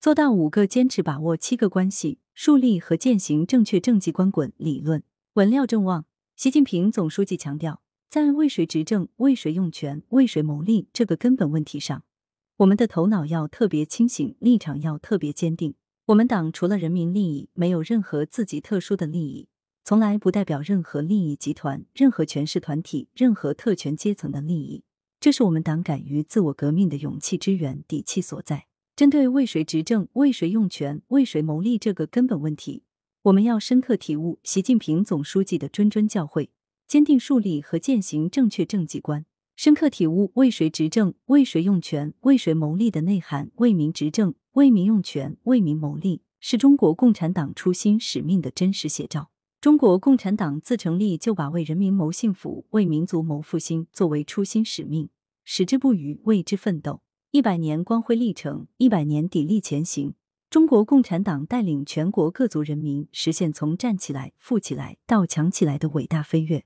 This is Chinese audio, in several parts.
做到五个坚持，把握七个关系，树立和践行正确政绩观滚理论。文料正旺，习近平总书记强调，在为谁执政、为谁用权、为谁谋利这个根本问题上，我们的头脑要特别清醒，立场要特别坚定。我们党除了人民利益，没有任何自己特殊的利益，从来不代表任何利益集团、任何权势团体、任何特权阶层的利益。这是我们党敢于自我革命的勇气之源、底气所在。针对为谁执政、为谁用权、为谁谋利这个根本问题，我们要深刻体悟习近平总书记的谆谆教诲，坚定树立和践行正确政绩观，深刻体悟为谁执政、为谁用权、为谁谋利的内涵。为民执政、为民用权、为民谋利，是中国共产党初心使命的真实写照。中国共产党自成立就把为人民谋幸福、为民族谋复兴作为初心使命，矢志不渝，为之奋斗。一百年光辉历程，一百年砥砺前行。中国共产党带领全国各族人民实现从站起来、富起来到强起来的伟大飞跃，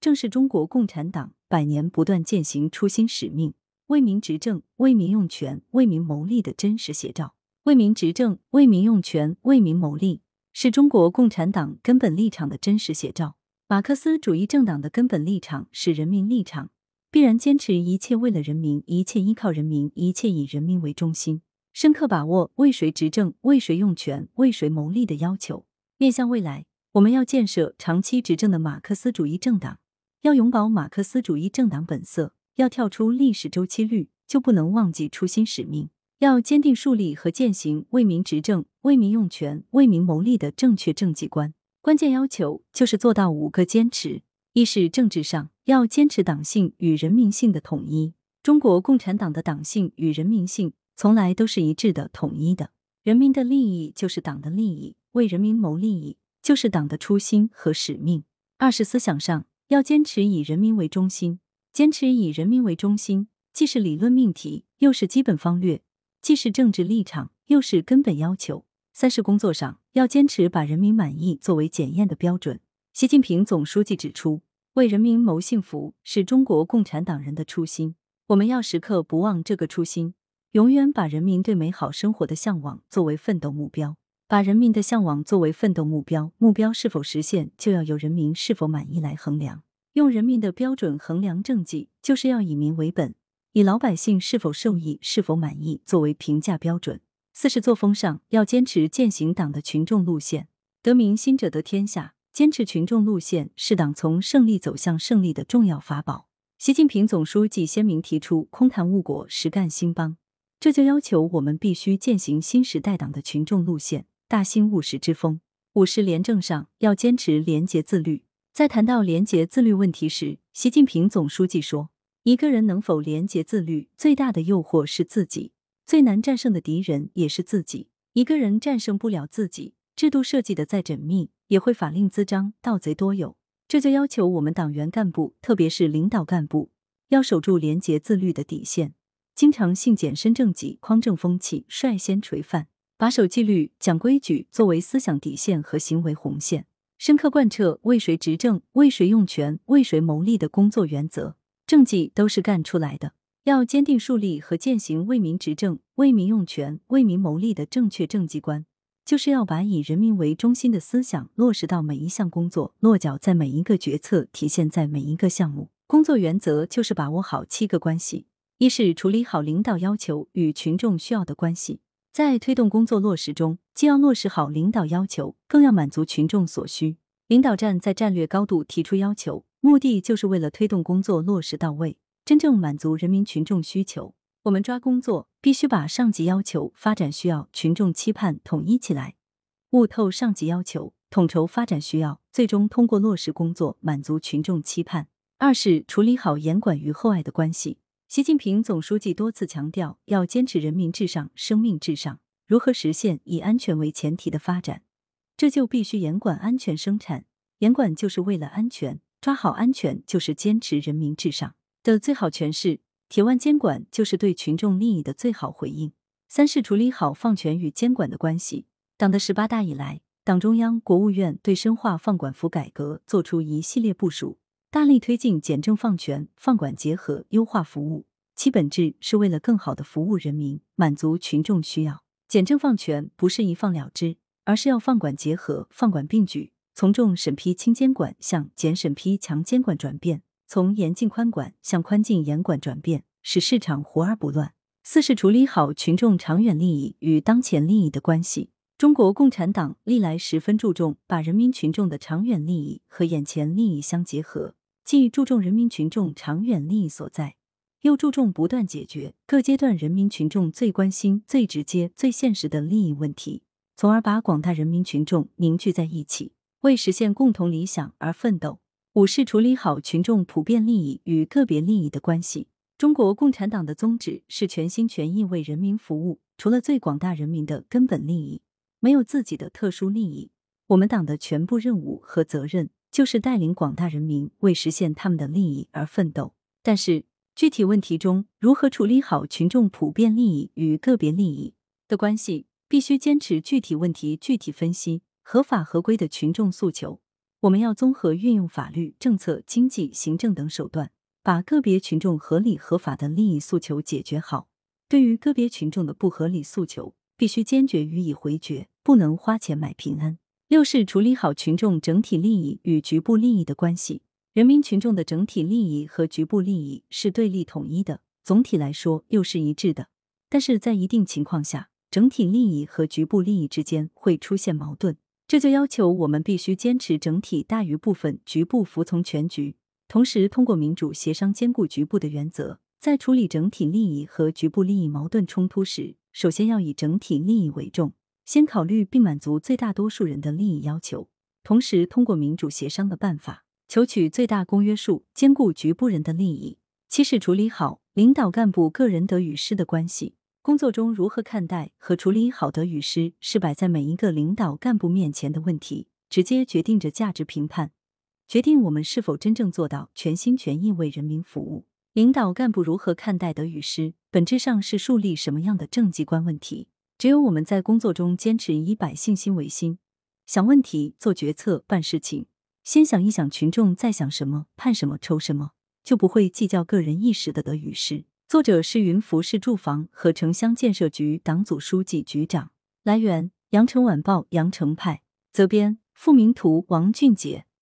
正是中国共产党百年不断践行初心使命、为民执政、为民用权、为民谋利的真实写照。为民执政、为民用权、为民谋利，是中国共产党根本立场的真实写照。马克思主义政党的根本立场是人民立场。必然坚持一切为了人民，一切依靠人民，一切以人民为中心，深刻把握为谁执政、为谁用权、为谁谋利的要求。面向未来，我们要建设长期执政的马克思主义政党，要永葆马克思主义政党本色，要跳出历史周期率，就不能忘记初心使命。要坚定树立和践行为民执政、为民用权、为民谋利的正确政绩观。关键要求就是做到五个坚持。一是政治上要坚持党性与人民性的统一。中国共产党的党性与人民性从来都是一致的、统一的。人民的利益就是党的利益，为人民谋利益就是党的初心和使命。二是思想上要坚持以人民为中心，坚持以人民为中心，既是理论命题，又是基本方略；既是政治立场，又是根本要求。三是工作上要坚持把人民满意作为检验的标准。习近平总书记指出，为人民谋幸福是中国共产党人的初心。我们要时刻不忘这个初心，永远把人民对美好生活的向往作为奋斗目标。把人民的向往作为奋斗目标，目标是否实现，就要由人民是否满意来衡量。用人民的标准衡量政绩，就是要以民为本，以老百姓是否受益、是否满意作为评价标准。四是作风上要坚持践行党的群众路线，得民心者得天下。坚持群众路线是党从胜利走向胜利的重要法宝。习近平总书记鲜明提出“空谈误国，实干兴邦”，这就要求我们必须践行新时代党的群众路线，大兴务实之风。五是廉政上要坚持廉洁自律。在谈到廉洁自律问题时，习近平总书记说：“一个人能否廉洁自律，最大的诱惑是自己，最难战胜的敌人也是自己。一个人战胜不了自己，制度设计的再缜密。”也会法令滋章，盗贼多有。这就要求我们党员干部，特别是领导干部，要守住廉洁自律的底线，经常性检身正己、匡正风气，率先垂范，把守纪律、讲规矩作为思想底线和行为红线，深刻贯彻为谁执政、为谁用权、为谁谋利的工作原则。政绩都是干出来的，要坚定树立和践行为民执政、为民用权、为民谋利的正确政绩观。就是要把以人民为中心的思想落实到每一项工作，落脚在每一个决策，体现在每一个项目。工作原则就是把握好七个关系：一是处理好领导要求与群众需要的关系，在推动工作落实中，既要落实好领导要求，更要满足群众所需。领导站在战略高度提出要求，目的就是为了推动工作落实到位，真正满足人民群众需求。我们抓工作，必须把上级要求、发展需要、群众期盼统一起来，悟透上级要求，统筹发展需要，最终通过落实工作满足群众期盼。二是处理好严管与厚爱的关系。习近平总书记多次强调，要坚持人民至上、生命至上。如何实现以安全为前提的发展？这就必须严管安全生产，严管就是为了安全，抓好安全就是坚持人民至上的最好诠释。铁腕监管就是对群众利益的最好回应。三是处理好放权与监管的关系。党的十八大以来，党中央、国务院对深化放管服改革作出一系列部署，大力推进简政放权、放管结合，优化服务，其本质是为了更好的服务人民，满足群众需要。简政放权不是一放了之，而是要放管结合、放管并举，从重审批轻监管向简审批强监管转变，从严禁宽管向宽进严管转变，使市场活而不乱。四是处理好群众长远利益与当前利益的关系。中国共产党历来十分注重把人民群众的长远利益和眼前利益相结合，既注重人民群众长远利益所在，又注重不断解决各阶段人民群众最关心、最直接、最现实的利益问题，从而把广大人民群众凝聚在一起，为实现共同理想而奋斗。五是处理好群众普遍利益与个别利益的关系。中国共产党的宗旨是全心全意为人民服务，除了最广大人民的根本利益，没有自己的特殊利益。我们党的全部任务和责任就是带领广大人民为实现他们的利益而奋斗。但是，具体问题中如何处理好群众普遍利益与个别利益的关系，必须坚持具体问题具体分析，合法合规的群众诉求。我们要综合运用法律、政策、经济、行政等手段。把个别群众合理合法的利益诉求解决好，对于个别群众的不合理诉求，必须坚决予以回绝，不能花钱买平安。六是处理好群众整体利益与局部利益的关系。人民群众的整体利益和局部利益是对立统一的，总体来说又是一致的。但是在一定情况下，整体利益和局部利益之间会出现矛盾，这就要求我们必须坚持整体大于部分，局部服从全局。同时，通过民主协商兼顾局部的原则，在处理整体利益和局部利益矛盾冲突时，首先要以整体利益为重，先考虑并满足最大多数人的利益要求。同时，通过民主协商的办法，求取最大公约数，兼顾局部人的利益。七是处理好领导干部个人得与失的关系。工作中如何看待和处理好得与失，是摆在每一个领导干部面前的问题，直接决定着价值评判。决定我们是否真正做到全心全意为人民服务。领导干部如何看待得与失，本质上是树立什么样的政绩观问题。只有我们在工作中坚持以百姓心为心，想问题、做决策、办事情，先想一想群众在想什么、盼什么、愁什么，就不会计较个人一时的得与失。作者是云浮市住房和城乡建设局党组书记、局长。来源：羊城晚报羊城派。责编：付明图，王俊杰。